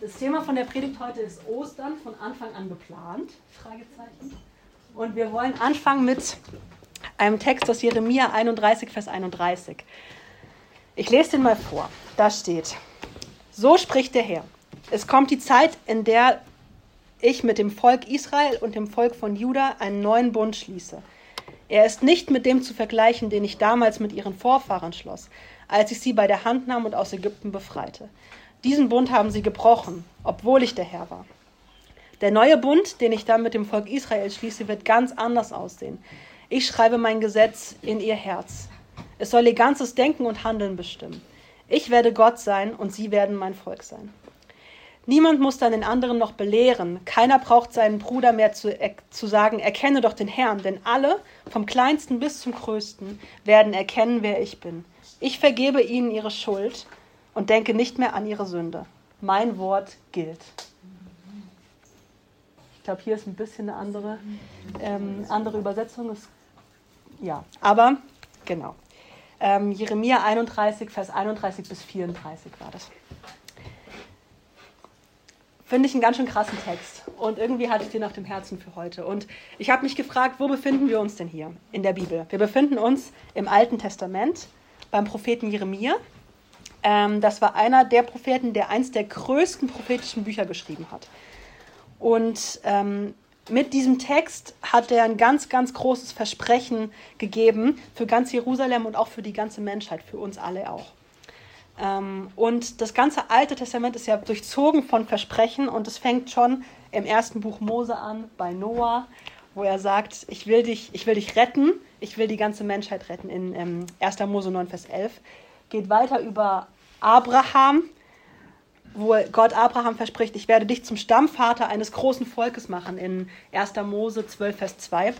Das Thema von der Predigt heute ist Ostern, von Anfang an geplant? Und wir wollen anfangen mit einem Text aus Jeremia 31, Vers 31. Ich lese den mal vor. Da steht, so spricht der Herr. Es kommt die Zeit, in der ich mit dem Volk Israel und dem Volk von Juda einen neuen Bund schließe. Er ist nicht mit dem zu vergleichen, den ich damals mit ihren Vorfahren schloss, als ich sie bei der Hand nahm und aus Ägypten befreite. Diesen Bund haben sie gebrochen, obwohl ich der Herr war. Der neue Bund, den ich dann mit dem Volk Israel schließe, wird ganz anders aussehen. Ich schreibe mein Gesetz in ihr Herz. Es soll ihr ganzes Denken und Handeln bestimmen. Ich werde Gott sein und sie werden mein Volk sein. Niemand muss dann den anderen noch belehren. Keiner braucht seinen Bruder mehr zu, zu sagen, erkenne doch den Herrn, denn alle, vom kleinsten bis zum größten, werden erkennen, wer ich bin. Ich vergebe ihnen ihre Schuld und denke nicht mehr an ihre Sünde. Mein Wort gilt. Ich glaube, hier ist ein bisschen eine andere, ähm, andere Übersetzung. Ist, ja, aber genau. Ähm, Jeremia 31, Vers 31 bis 34 war das. Finde ich einen ganz schön krassen Text. Und irgendwie hatte ich den auf dem Herzen für heute. Und ich habe mich gefragt, wo befinden wir uns denn hier in der Bibel? Wir befinden uns im Alten Testament beim Propheten Jeremia. Ähm, das war einer der Propheten, der eins der größten prophetischen Bücher geschrieben hat. Und ähm, mit diesem Text hat er ein ganz, ganz großes Versprechen gegeben für ganz Jerusalem und auch für die ganze Menschheit, für uns alle auch. Ähm, und das ganze Alte Testament ist ja durchzogen von Versprechen und es fängt schon im ersten Buch Mose an, bei Noah, wo er sagt, ich will dich, ich will dich retten, ich will die ganze Menschheit retten, in ähm, 1. Mose 9, Vers 11 geht weiter über Abraham, wo Gott Abraham verspricht, ich werde dich zum Stammvater eines großen Volkes machen, in 1. Mose 12, Vers 2.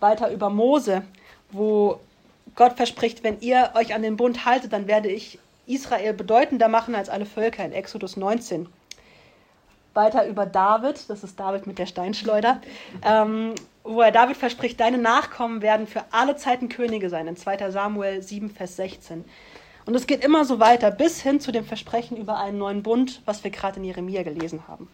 Weiter über Mose, wo Gott verspricht, wenn ihr euch an den Bund haltet, dann werde ich Israel bedeutender machen als alle Völker in Exodus 19. Weiter über David, das ist David mit der Steinschleuder, ähm, wo er David verspricht, deine Nachkommen werden für alle Zeiten Könige sein, in 2. Samuel 7, Vers 16. Und es geht immer so weiter bis hin zu dem Versprechen über einen neuen Bund, was wir gerade in Jeremia gelesen haben.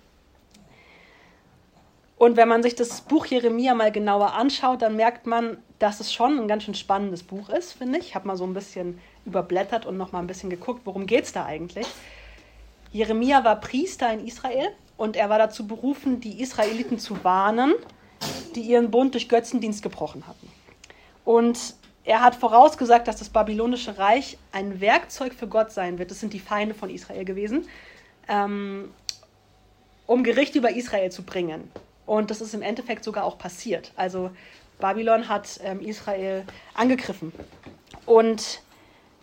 Und wenn man sich das Buch Jeremia mal genauer anschaut, dann merkt man, dass es schon ein ganz schön spannendes Buch ist, finde ich. Ich habe mal so ein bisschen überblättert und noch mal ein bisschen geguckt, worum geht es da eigentlich. Jeremia war Priester in Israel und er war dazu berufen, die Israeliten zu warnen, die ihren Bund durch Götzendienst gebrochen hatten. Und er hat vorausgesagt, dass das babylonische Reich ein Werkzeug für Gott sein wird. Das sind die Feinde von Israel gewesen, ähm, um Gericht über Israel zu bringen. Und das ist im Endeffekt sogar auch passiert. Also Babylon hat ähm, Israel angegriffen. Und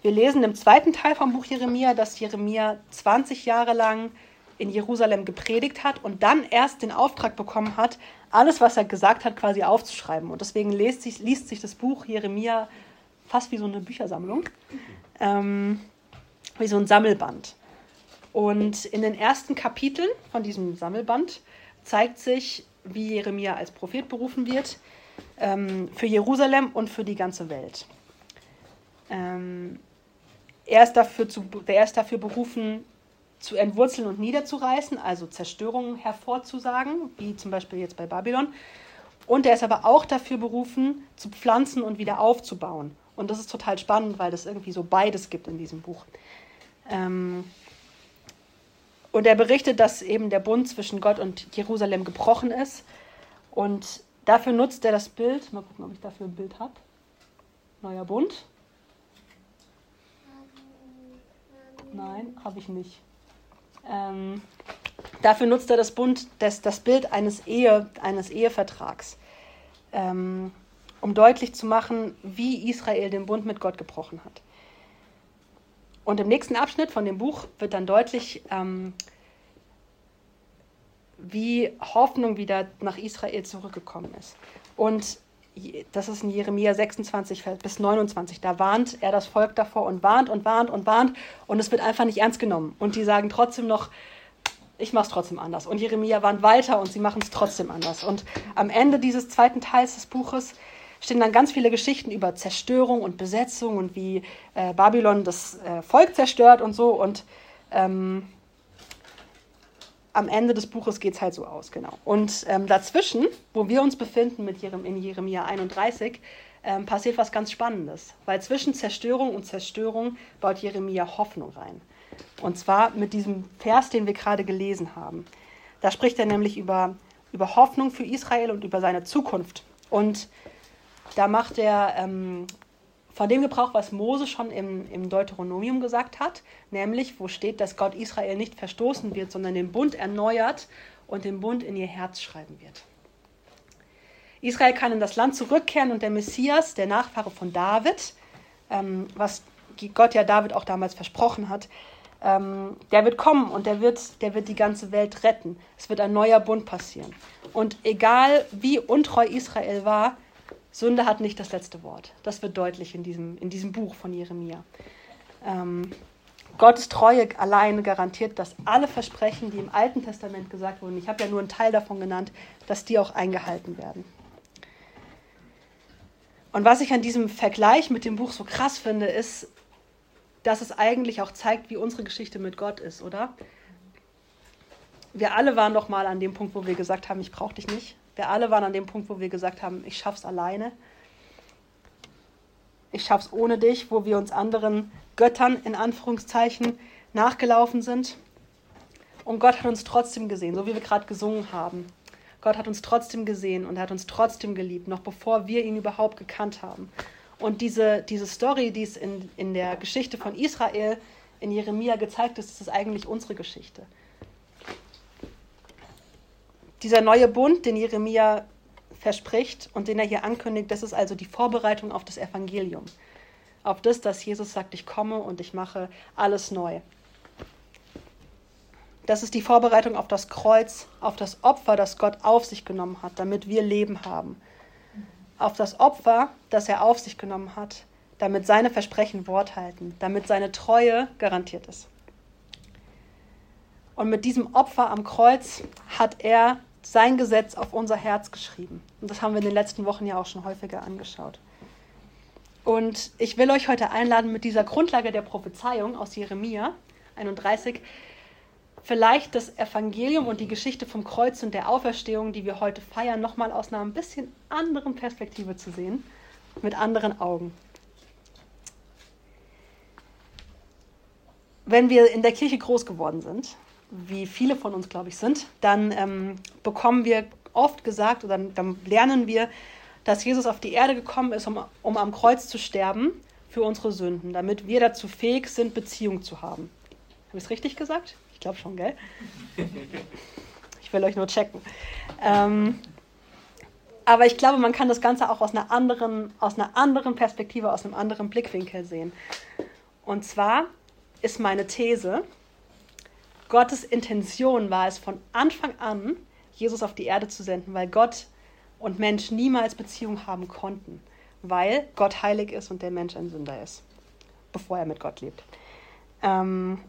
wir lesen im zweiten Teil vom Buch Jeremia, dass Jeremia 20 Jahre lang in Jerusalem gepredigt hat und dann erst den Auftrag bekommen hat, alles, was er gesagt hat, quasi aufzuschreiben. Und deswegen liest sich, liest sich das Buch Jeremia fast wie so eine Büchersammlung, ähm, wie so ein Sammelband. Und in den ersten Kapiteln von diesem Sammelband zeigt sich, wie Jeremia als Prophet berufen wird, ähm, für Jerusalem und für die ganze Welt. Ähm, er, ist dafür zu, er ist dafür berufen, zu entwurzeln und niederzureißen, also Zerstörungen hervorzusagen, wie zum Beispiel jetzt bei Babylon. Und er ist aber auch dafür berufen, zu pflanzen und wieder aufzubauen. Und das ist total spannend, weil das irgendwie so beides gibt in diesem Buch. Ähm und er berichtet, dass eben der Bund zwischen Gott und Jerusalem gebrochen ist. Und dafür nutzt er das Bild. Mal gucken, ob ich dafür ein Bild habe. Neuer Bund. Nein, habe ich nicht. Ähm, dafür nutzt er das, Bund, das, das Bild eines, Ehe, eines Ehevertrags, ähm, um deutlich zu machen, wie Israel den Bund mit Gott gebrochen hat. Und im nächsten Abschnitt von dem Buch wird dann deutlich, ähm, wie Hoffnung wieder nach Israel zurückgekommen ist. Und das ist in Jeremia 26 bis 29, da warnt er das Volk davor und warnt und warnt und warnt und es wird einfach nicht ernst genommen. Und die sagen trotzdem noch, ich mache es trotzdem anders. Und Jeremia warnt weiter und sie machen es trotzdem anders. Und am Ende dieses zweiten Teils des Buches stehen dann ganz viele Geschichten über Zerstörung und Besetzung und wie äh, Babylon das äh, Volk zerstört und so. Und ähm, am Ende des Buches geht es halt so aus, genau. Und ähm, dazwischen, wo wir uns befinden mit Jerem, in Jeremia 31, ähm, passiert was ganz Spannendes. Weil zwischen Zerstörung und Zerstörung baut Jeremia Hoffnung rein. Und zwar mit diesem Vers, den wir gerade gelesen haben. Da spricht er nämlich über, über Hoffnung für Israel und über seine Zukunft. Und da macht er ähm, von dem Gebrauch, was Mose schon im, im Deuteronomium gesagt hat, nämlich wo steht, dass Gott Israel nicht verstoßen wird, sondern den Bund erneuert und den Bund in ihr Herz schreiben wird. Israel kann in das Land zurückkehren und der Messias, der Nachfahre von David, ähm, was Gott ja David auch damals versprochen hat, ähm, der wird kommen und der wird, der wird die ganze Welt retten. Es wird ein neuer Bund passieren. Und egal wie untreu Israel war, Sünde hat nicht das letzte Wort. Das wird deutlich in diesem, in diesem Buch von Jeremia. Ähm, Gottes Treue alleine garantiert, dass alle Versprechen, die im Alten Testament gesagt wurden, ich habe ja nur einen Teil davon genannt, dass die auch eingehalten werden. Und was ich an diesem Vergleich mit dem Buch so krass finde, ist, dass es eigentlich auch zeigt, wie unsere Geschichte mit Gott ist, oder? Wir alle waren doch mal an dem Punkt, wo wir gesagt haben, ich brauche dich nicht. Wir alle waren an dem Punkt, wo wir gesagt haben, ich schaff's alleine. Ich schaff's ohne dich, wo wir uns anderen Göttern in Anführungszeichen nachgelaufen sind. Und Gott hat uns trotzdem gesehen, so wie wir gerade gesungen haben. Gott hat uns trotzdem gesehen und er hat uns trotzdem geliebt, noch bevor wir ihn überhaupt gekannt haben. Und diese, diese Story, die es in, in der Geschichte von Israel in Jeremia gezeigt ist, ist eigentlich unsere Geschichte. Dieser neue Bund, den Jeremia verspricht und den er hier ankündigt, das ist also die Vorbereitung auf das Evangelium. Auf das, dass Jesus sagt, ich komme und ich mache alles neu. Das ist die Vorbereitung auf das Kreuz, auf das Opfer, das Gott auf sich genommen hat, damit wir Leben haben. Auf das Opfer, das er auf sich genommen hat, damit seine Versprechen Wort halten, damit seine Treue garantiert ist. Und mit diesem Opfer am Kreuz hat er sein Gesetz auf unser Herz geschrieben. Und das haben wir in den letzten Wochen ja auch schon häufiger angeschaut. Und ich will euch heute einladen, mit dieser Grundlage der Prophezeiung aus Jeremia 31 vielleicht das Evangelium und die Geschichte vom Kreuz und der Auferstehung, die wir heute feiern, nochmal aus einer ein bisschen anderen Perspektive zu sehen, mit anderen Augen. Wenn wir in der Kirche groß geworden sind, wie viele von uns, glaube ich, sind, dann ähm, bekommen wir oft gesagt oder dann, lernen wir, dass Jesus auf die Erde gekommen ist, um, um am Kreuz zu sterben für unsere Sünden, damit wir dazu fähig sind, Beziehung zu haben. Habe ich es richtig gesagt? Ich glaube schon, gell? Ich will euch nur checken. Ähm, aber ich glaube, man kann das Ganze auch aus einer anderen, aus einer anderen Perspektive, aus einem anderen Blickwinkel sehen. Und zwar ist meine These, Gottes Intention war es von Anfang an, Jesus auf die Erde zu senden, weil Gott und Mensch niemals Beziehung haben konnten, weil Gott heilig ist und der Mensch ein Sünder ist, bevor er mit Gott lebt. Ähm,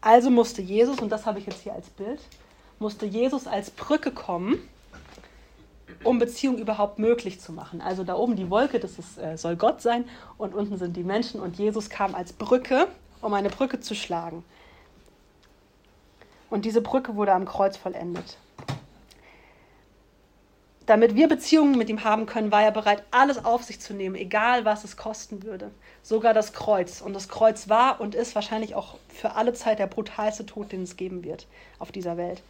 also musste Jesus, und das habe ich jetzt hier als Bild, musste Jesus als Brücke kommen, um Beziehung überhaupt möglich zu machen. Also da oben die Wolke, das ist, äh, soll Gott sein, und unten sind die Menschen, und Jesus kam als Brücke, um eine Brücke zu schlagen. Und diese Brücke wurde am Kreuz vollendet. Damit wir Beziehungen mit ihm haben können, war er bereit, alles auf sich zu nehmen, egal was es kosten würde. Sogar das Kreuz. Und das Kreuz war und ist wahrscheinlich auch für alle Zeit der brutalste Tod, den es geben wird auf dieser Welt.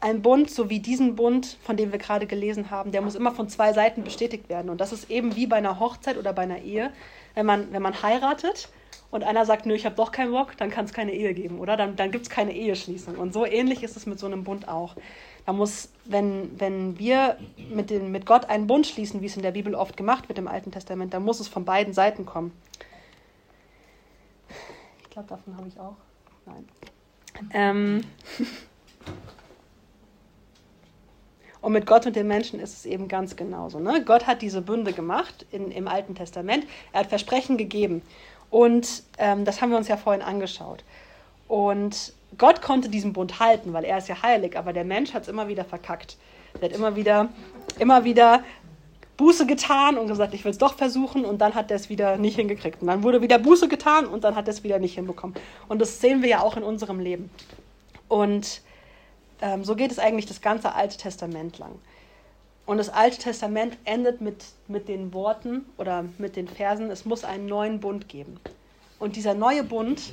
Ein Bund, so wie diesen Bund, von dem wir gerade gelesen haben, der muss immer von zwei Seiten bestätigt werden. Und das ist eben wie bei einer Hochzeit oder bei einer Ehe. Wenn man, wenn man heiratet, und einer sagt, nö, ich habe doch keinen Bock, dann kann es keine Ehe geben, oder? Dann, dann gibt es keine Eheschließung. Und so ähnlich ist es mit so einem Bund auch. Da muss, wenn, wenn wir mit, den, mit Gott einen Bund schließen, wie es in der Bibel oft gemacht wird im Alten Testament, dann muss es von beiden Seiten kommen. Ich glaube, davon habe ich auch. Nein. Ähm. Und mit Gott und den Menschen ist es eben ganz genauso. Ne? Gott hat diese Bünde gemacht in, im Alten Testament. Er hat Versprechen gegeben. Und ähm, das haben wir uns ja vorhin angeschaut. Und Gott konnte diesen Bund halten, weil er ist ja heilig, aber der Mensch hat es immer wieder verkackt. Er hat immer wieder, immer wieder Buße getan und gesagt, ich will es doch versuchen und dann hat er es wieder nicht hingekriegt. Und dann wurde wieder Buße getan und dann hat er es wieder nicht hinbekommen. Und das sehen wir ja auch in unserem Leben. Und ähm, so geht es eigentlich das ganze Alte Testament lang. Und das Alte Testament endet mit, mit den Worten oder mit den Versen, es muss einen neuen Bund geben. Und dieser neue Bund,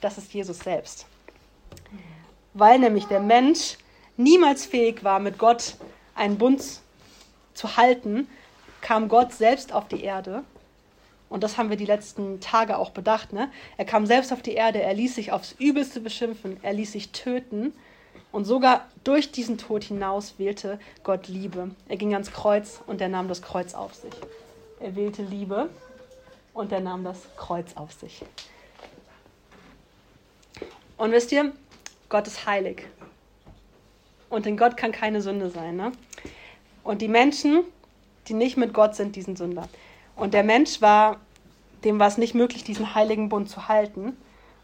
das ist Jesus selbst. Weil nämlich der Mensch niemals fähig war, mit Gott einen Bund zu halten, kam Gott selbst auf die Erde. Und das haben wir die letzten Tage auch bedacht. Ne? Er kam selbst auf die Erde, er ließ sich aufs Übelste beschimpfen, er ließ sich töten. Und sogar durch diesen Tod hinaus wählte Gott Liebe. Er ging ans Kreuz und er nahm das Kreuz auf sich. Er wählte Liebe und er nahm das Kreuz auf sich. Und wisst ihr, Gott ist heilig. Und in Gott kann keine Sünde sein. Ne? Und die Menschen, die nicht mit Gott sind, sind Sünder. Und der Mensch war, dem war es nicht möglich, diesen heiligen Bund zu halten.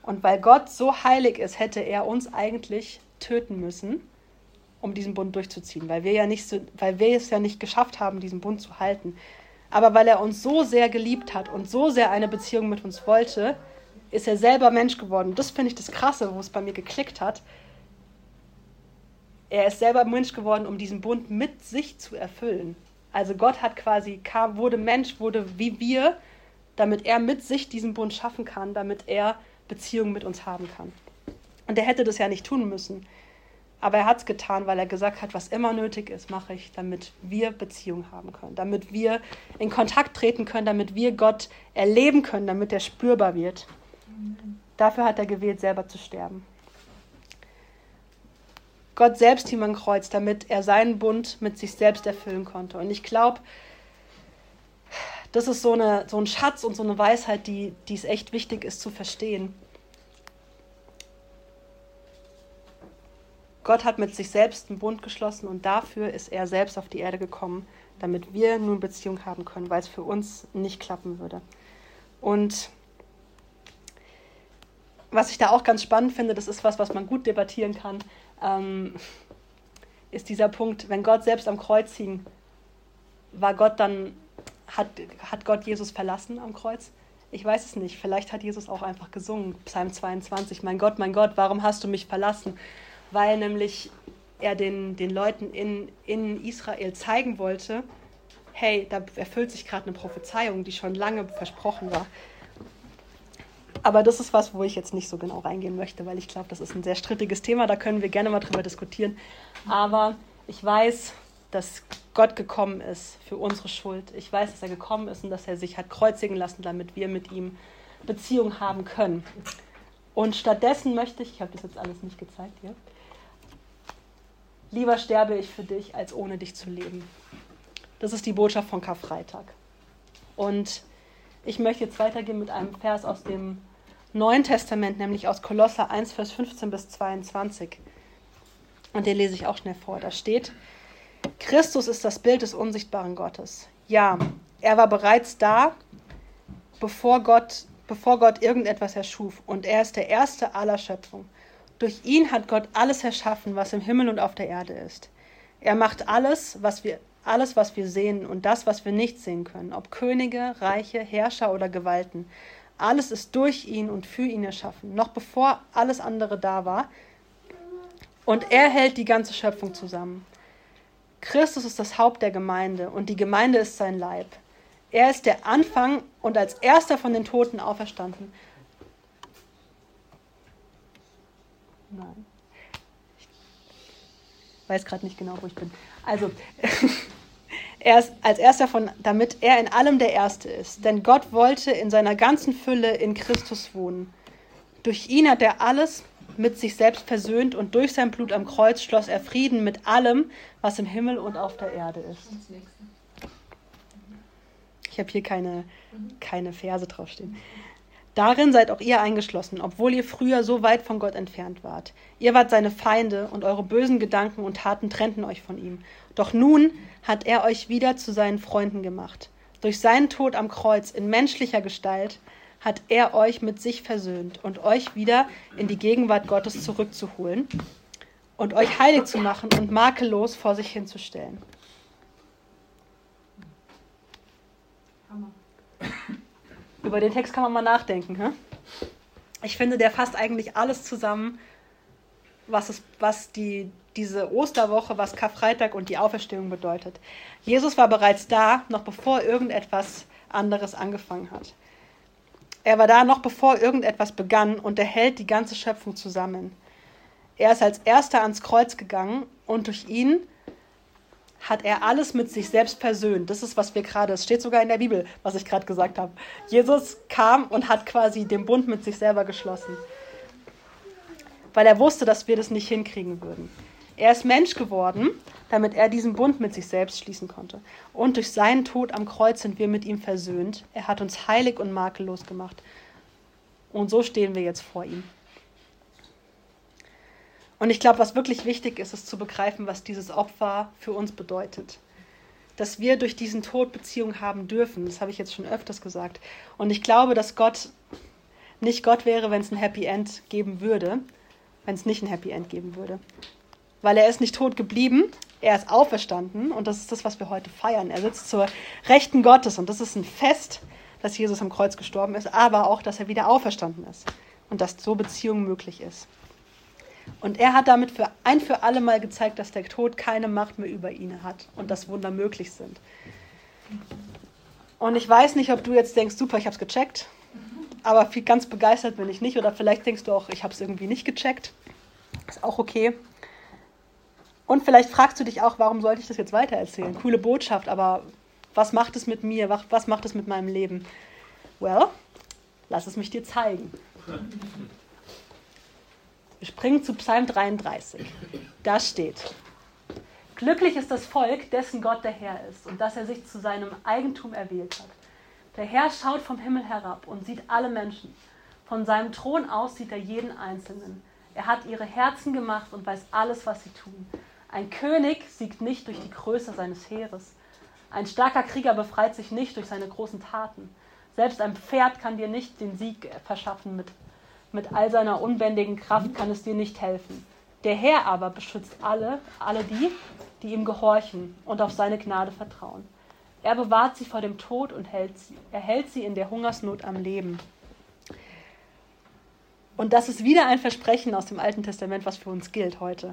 Und weil Gott so heilig ist, hätte er uns eigentlich töten müssen, um diesen Bund durchzuziehen, weil wir ja nicht so, weil wir es ja nicht geschafft haben, diesen Bund zu halten. Aber weil er uns so sehr geliebt hat und so sehr eine Beziehung mit uns wollte, ist er selber Mensch geworden. Das finde ich das Krasse, wo es bei mir geklickt hat, er ist selber Mensch geworden, um diesen Bund mit sich zu erfüllen. Also Gott hat quasi, kam, wurde Mensch, wurde wie wir, damit er mit sich diesen Bund schaffen kann, damit er Beziehungen mit uns haben kann. Und er hätte das ja nicht tun müssen. Aber er hat es getan, weil er gesagt hat, was immer nötig ist, mache ich, damit wir Beziehungen haben können, damit wir in Kontakt treten können, damit wir Gott erleben können, damit er spürbar wird. Dafür hat er gewählt, selber zu sterben. Gott selbst ihm am Kreuz, damit er seinen Bund mit sich selbst erfüllen konnte. Und ich glaube, das ist so, eine, so ein Schatz und so eine Weisheit, die, die es echt wichtig ist zu verstehen. Gott hat mit sich selbst einen Bund geschlossen und dafür ist er selbst auf die Erde gekommen, damit wir nun Beziehung haben können, weil es für uns nicht klappen würde. Und was ich da auch ganz spannend finde, das ist was, was man gut debattieren kann, ähm, ist dieser Punkt, wenn Gott selbst am Kreuz hing, war Gott dann, hat, hat Gott Jesus verlassen am Kreuz? Ich weiß es nicht. Vielleicht hat Jesus auch einfach gesungen, Psalm 22, mein Gott, mein Gott, warum hast du mich verlassen? Weil nämlich er den, den Leuten in, in Israel zeigen wollte, hey, da erfüllt sich gerade eine Prophezeiung, die schon lange versprochen war. Aber das ist was, wo ich jetzt nicht so genau reingehen möchte, weil ich glaube, das ist ein sehr strittiges Thema. Da können wir gerne mal drüber diskutieren. Aber ich weiß, dass Gott gekommen ist für unsere Schuld. Ich weiß, dass er gekommen ist und dass er sich hat kreuzigen lassen, damit wir mit ihm Beziehung haben können. Und stattdessen möchte ich, ich habe das jetzt alles nicht gezeigt hier, lieber sterbe ich für dich, als ohne dich zu leben. Das ist die Botschaft von Karfreitag. Und ich möchte jetzt weitergehen mit einem Vers aus dem Neuen Testament, nämlich aus Kolosser 1, Vers 15 bis 22. Und den lese ich auch schnell vor. Da steht, Christus ist das Bild des unsichtbaren Gottes. Ja, er war bereits da, bevor Gott, bevor Gott irgendetwas erschuf. Und er ist der Erste aller Schöpfung. Durch ihn hat Gott alles erschaffen, was im Himmel und auf der Erde ist. Er macht alles, was wir, alles, was wir sehen und das, was wir nicht sehen können, ob Könige, Reiche, Herrscher oder Gewalten. Alles ist durch ihn und für ihn erschaffen, noch bevor alles andere da war. Und er hält die ganze Schöpfung zusammen. Christus ist das Haupt der Gemeinde und die Gemeinde ist sein Leib. Er ist der Anfang und als erster von den Toten auferstanden. Nein. Ich weiß gerade nicht genau, wo ich bin. Also, Er ist als erster von, damit er in allem der Erste ist. Denn Gott wollte in seiner ganzen Fülle in Christus wohnen. Durch ihn hat er alles mit sich selbst versöhnt und durch sein Blut am Kreuz schloss er Frieden mit allem, was im Himmel und auf der Erde ist. Ich habe hier keine, keine Verse draufstehen. Darin seid auch ihr eingeschlossen, obwohl ihr früher so weit von Gott entfernt wart. Ihr wart seine Feinde und eure bösen Gedanken und Taten trennten euch von ihm. Doch nun hat er euch wieder zu seinen Freunden gemacht. Durch seinen Tod am Kreuz in menschlicher Gestalt hat er euch mit sich versöhnt und euch wieder in die Gegenwart Gottes zurückzuholen und euch heilig zu machen und makellos vor sich hinzustellen. Über den Text kann man mal nachdenken. Hä? Ich finde, der fasst eigentlich alles zusammen, was, es, was die, diese Osterwoche, was Karfreitag und die Auferstehung bedeutet. Jesus war bereits da, noch bevor irgendetwas anderes angefangen hat. Er war da noch bevor irgendetwas begann und er hält die ganze Schöpfung zusammen. Er ist als erster ans Kreuz gegangen und durch ihn hat er alles mit sich selbst versöhnt. Das ist, was wir gerade, es steht sogar in der Bibel, was ich gerade gesagt habe. Jesus kam und hat quasi den Bund mit sich selber geschlossen, weil er wusste, dass wir das nicht hinkriegen würden. Er ist Mensch geworden, damit er diesen Bund mit sich selbst schließen konnte. Und durch seinen Tod am Kreuz sind wir mit ihm versöhnt. Er hat uns heilig und makellos gemacht. Und so stehen wir jetzt vor ihm. Und ich glaube, was wirklich wichtig ist, ist zu begreifen, was dieses Opfer für uns bedeutet. Dass wir durch diesen Tod Beziehung haben dürfen, das habe ich jetzt schon öfters gesagt. Und ich glaube, dass Gott nicht Gott wäre, wenn es ein Happy End geben würde, wenn es nicht ein Happy End geben würde weil er ist nicht tot geblieben, er ist auferstanden und das ist das, was wir heute feiern. Er sitzt zur Rechten Gottes und das ist ein Fest, dass Jesus am Kreuz gestorben ist, aber auch, dass er wieder auferstanden ist und dass so Beziehung möglich ist. Und er hat damit für ein für alle Mal gezeigt, dass der Tod keine Macht mehr über ihn hat und dass Wunder möglich sind. Und ich weiß nicht, ob du jetzt denkst, super, ich habe es gecheckt, aber viel, ganz begeistert bin ich nicht. Oder vielleicht denkst du auch, ich habe es irgendwie nicht gecheckt. Ist auch okay. Und vielleicht fragst du dich auch, warum sollte ich das jetzt weitererzählen? Coole Botschaft, aber was macht es mit mir? Was macht es mit meinem Leben? Well, lass es mich dir zeigen. Wir springen zu Psalm 33. Da steht, Glücklich ist das Volk, dessen Gott der Herr ist und dass er sich zu seinem Eigentum erwählt hat. Der Herr schaut vom Himmel herab und sieht alle Menschen. Von seinem Thron aus sieht er jeden Einzelnen. Er hat ihre Herzen gemacht und weiß alles, was sie tun. Ein König siegt nicht durch die Größe seines Heeres. Ein starker Krieger befreit sich nicht durch seine großen Taten. Selbst ein Pferd kann dir nicht den Sieg verschaffen. Mit, mit all seiner unbändigen Kraft kann es dir nicht helfen. Der Herr aber beschützt alle, alle die, die ihm gehorchen und auf seine Gnade vertrauen. Er bewahrt sie vor dem Tod und hält sie, er hält sie in der Hungersnot am Leben. Und das ist wieder ein Versprechen aus dem Alten Testament, was für uns gilt heute.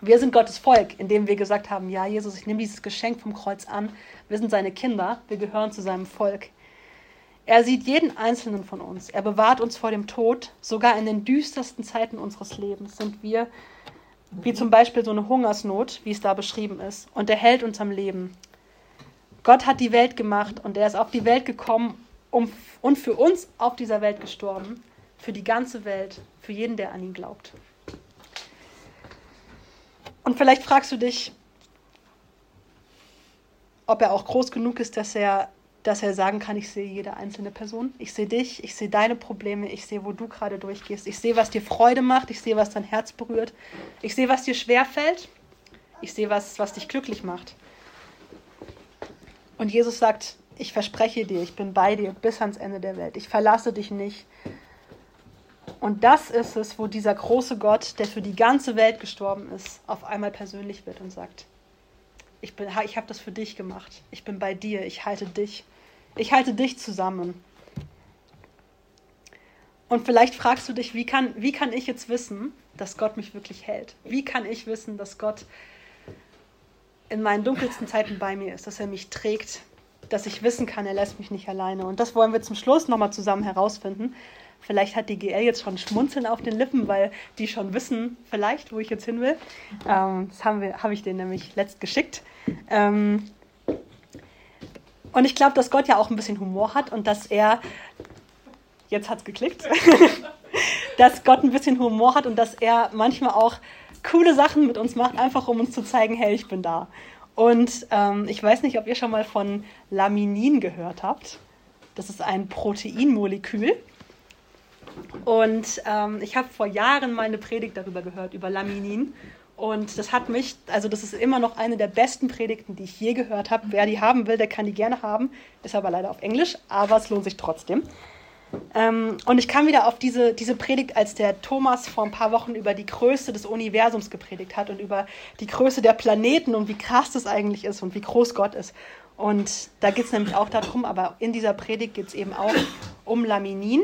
Wir sind Gottes Volk, indem wir gesagt haben, ja, Jesus, ich nehme dieses Geschenk vom Kreuz an. Wir sind seine Kinder, wir gehören zu seinem Volk. Er sieht jeden einzelnen von uns. Er bewahrt uns vor dem Tod. Sogar in den düstersten Zeiten unseres Lebens sind wir, wie zum Beispiel so eine Hungersnot, wie es da beschrieben ist. Und er hält uns am Leben. Gott hat die Welt gemacht und er ist auf die Welt gekommen um, und für uns auf dieser Welt gestorben. Für die ganze Welt, für jeden, der an ihn glaubt. Und vielleicht fragst du dich, ob er auch groß genug ist, dass er, dass er sagen kann, ich sehe jede einzelne Person. Ich sehe dich, ich sehe deine Probleme, ich sehe, wo du gerade durchgehst. Ich sehe, was dir Freude macht, ich sehe, was dein Herz berührt. Ich sehe, was dir schwer fällt. Ich sehe, was, was dich glücklich macht. Und Jesus sagt, ich verspreche dir, ich bin bei dir bis ans Ende der Welt. Ich verlasse dich nicht. Und das ist es, wo dieser große Gott, der für die ganze Welt gestorben ist, auf einmal persönlich wird und sagt, ich, ich habe das für dich gemacht. Ich bin bei dir. Ich halte dich. Ich halte dich zusammen. Und vielleicht fragst du dich, wie kann, wie kann ich jetzt wissen, dass Gott mich wirklich hält? Wie kann ich wissen, dass Gott in meinen dunkelsten Zeiten bei mir ist, dass er mich trägt, dass ich wissen kann, er lässt mich nicht alleine. Und das wollen wir zum Schluss nochmal zusammen herausfinden. Vielleicht hat die GL jetzt schon Schmunzeln auf den Lippen, weil die schon wissen, vielleicht, wo ich jetzt hin will. Ähm, das habe hab ich denen nämlich letzt geschickt. Ähm, und ich glaube, dass Gott ja auch ein bisschen Humor hat und dass er, jetzt hat es geklickt, dass Gott ein bisschen Humor hat und dass er manchmal auch coole Sachen mit uns macht, einfach um uns zu zeigen, hey, ich bin da. Und ähm, ich weiß nicht, ob ihr schon mal von Laminin gehört habt. Das ist ein Proteinmolekül. Und ähm, ich habe vor Jahren mal eine Predigt darüber gehört, über Laminin. Und das hat mich, also das ist immer noch eine der besten Predigten, die ich je gehört habe. Wer die haben will, der kann die gerne haben. Ist aber leider auf Englisch, aber es lohnt sich trotzdem. Ähm, und ich kam wieder auf diese, diese Predigt, als der Thomas vor ein paar Wochen über die Größe des Universums gepredigt hat und über die Größe der Planeten und wie krass das eigentlich ist und wie groß Gott ist. Und da geht es nämlich auch darum, aber in dieser Predigt geht es eben auch um Laminin.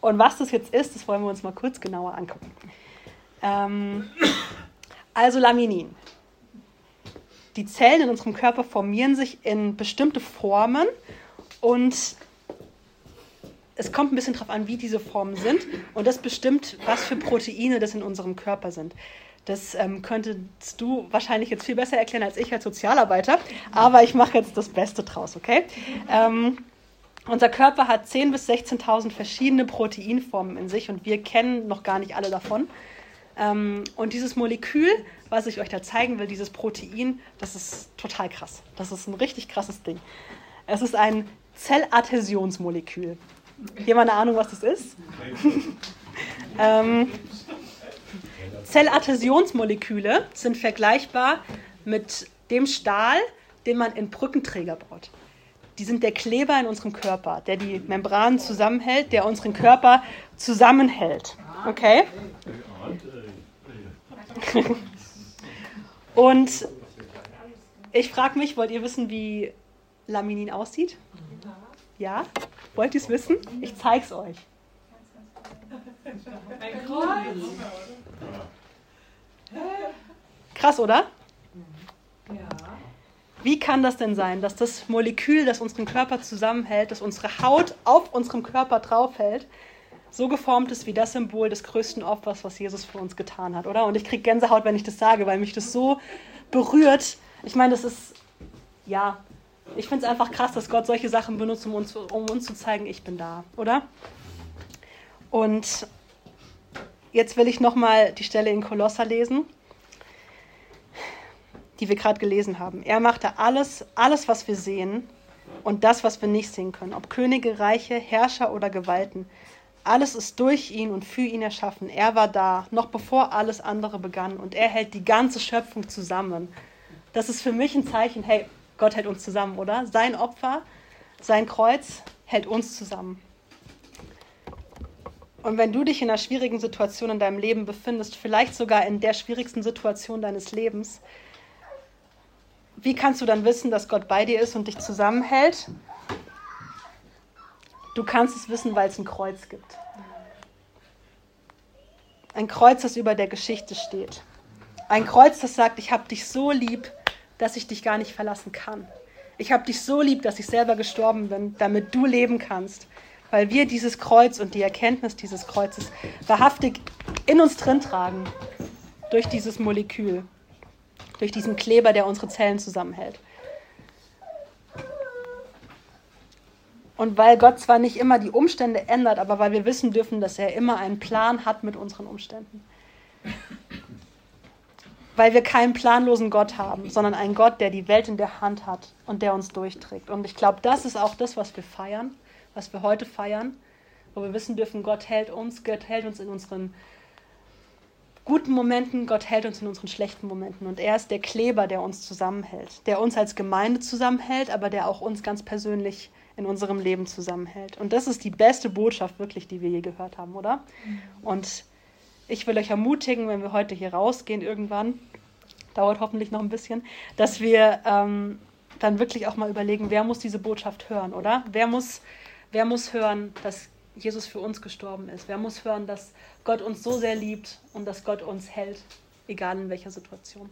Und was das jetzt ist, das wollen wir uns mal kurz genauer angucken. Ähm, also Laminin. Die Zellen in unserem Körper formieren sich in bestimmte Formen und es kommt ein bisschen darauf an, wie diese Formen sind und das bestimmt, was für Proteine das in unserem Körper sind. Das ähm, könntest du wahrscheinlich jetzt viel besser erklären als ich als Sozialarbeiter, aber ich mache jetzt das Beste draus, okay? Ähm, unser Körper hat 10.000 bis 16.000 verschiedene Proteinformen in sich und wir kennen noch gar nicht alle davon. Ähm, und dieses Molekül, was ich euch da zeigen will, dieses Protein, das ist total krass. Das ist ein richtig krasses Ding. Es ist ein Zelladhäsionsmolekül. Jemand eine Ahnung, was das ist? ähm, Zelladhäsionsmoleküle sind vergleichbar mit dem Stahl, den man in Brückenträger baut. Die sind der Kleber in unserem Körper, der die Membranen zusammenhält, der unseren Körper zusammenhält. Okay? Und ich frage mich, wollt ihr wissen, wie Laminin aussieht? Ja? Wollt ihr es wissen? Ich zeige es euch. Krass, oder? Wie kann das denn sein, dass das Molekül, das unseren Körper zusammenhält, das unsere Haut auf unserem Körper draufhält, so geformt ist wie das Symbol des größten Opfers, was Jesus für uns getan hat, oder? Und ich kriege Gänsehaut, wenn ich das sage, weil mich das so berührt. Ich meine, das ist, ja, ich finde es einfach krass, dass Gott solche Sachen benutzt, um uns, um uns zu zeigen, ich bin da, oder? Und jetzt will ich nochmal die Stelle in Kolosser lesen, die wir gerade gelesen haben. Er machte alles, alles, was wir sehen und das, was wir nicht sehen können, ob Könige, Reiche, Herrscher oder Gewalten. Alles ist durch ihn und für ihn erschaffen. Er war da, noch bevor alles andere begann. Und er hält die ganze Schöpfung zusammen. Das ist für mich ein Zeichen, hey, Gott hält uns zusammen, oder? Sein Opfer, sein Kreuz hält uns zusammen. Und wenn du dich in einer schwierigen Situation in deinem Leben befindest, vielleicht sogar in der schwierigsten Situation deines Lebens, wie kannst du dann wissen, dass Gott bei dir ist und dich zusammenhält? Du kannst es wissen, weil es ein Kreuz gibt. Ein Kreuz, das über der Geschichte steht. Ein Kreuz, das sagt, ich habe dich so lieb, dass ich dich gar nicht verlassen kann. Ich habe dich so lieb, dass ich selber gestorben bin, damit du leben kannst. Weil wir dieses Kreuz und die Erkenntnis dieses Kreuzes wahrhaftig in uns drin tragen. Durch dieses Molekül. Durch diesen Kleber, der unsere Zellen zusammenhält. Und weil Gott zwar nicht immer die Umstände ändert, aber weil wir wissen dürfen, dass er immer einen Plan hat mit unseren Umständen weil wir keinen planlosen Gott haben, sondern einen Gott, der die Welt in der Hand hat und der uns durchträgt. Und ich glaube, das ist auch das, was wir feiern, was wir heute feiern, wo wir wissen dürfen, Gott hält uns, Gott hält uns in unseren guten Momenten, Gott hält uns in unseren schlechten Momenten. Und er ist der Kleber, der uns zusammenhält, der uns als Gemeinde zusammenhält, aber der auch uns ganz persönlich in unserem Leben zusammenhält. Und das ist die beste Botschaft wirklich, die wir je gehört haben, oder? Und ich will euch ermutigen, wenn wir heute hier rausgehen irgendwann, dauert hoffentlich noch ein bisschen, dass wir ähm, dann wirklich auch mal überlegen, wer muss diese Botschaft hören, oder? Wer muss, wer muss hören, dass Jesus für uns gestorben ist? Wer muss hören, dass Gott uns so sehr liebt und dass Gott uns hält, egal in welcher Situation?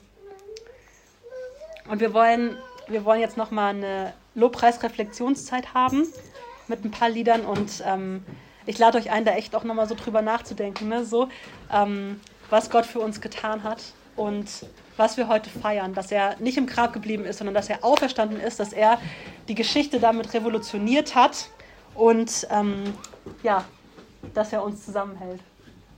Und wir wollen, wir wollen jetzt nochmal eine Lobpreisreflexionszeit haben mit ein paar Liedern und ähm, ich lade euch ein, da echt auch nochmal so drüber nachzudenken, ne? so, ähm, was Gott für uns getan hat und was wir heute feiern, dass er nicht im Grab geblieben ist, sondern dass er auferstanden ist, dass er die Geschichte damit revolutioniert hat und ähm, ja, dass er uns zusammenhält.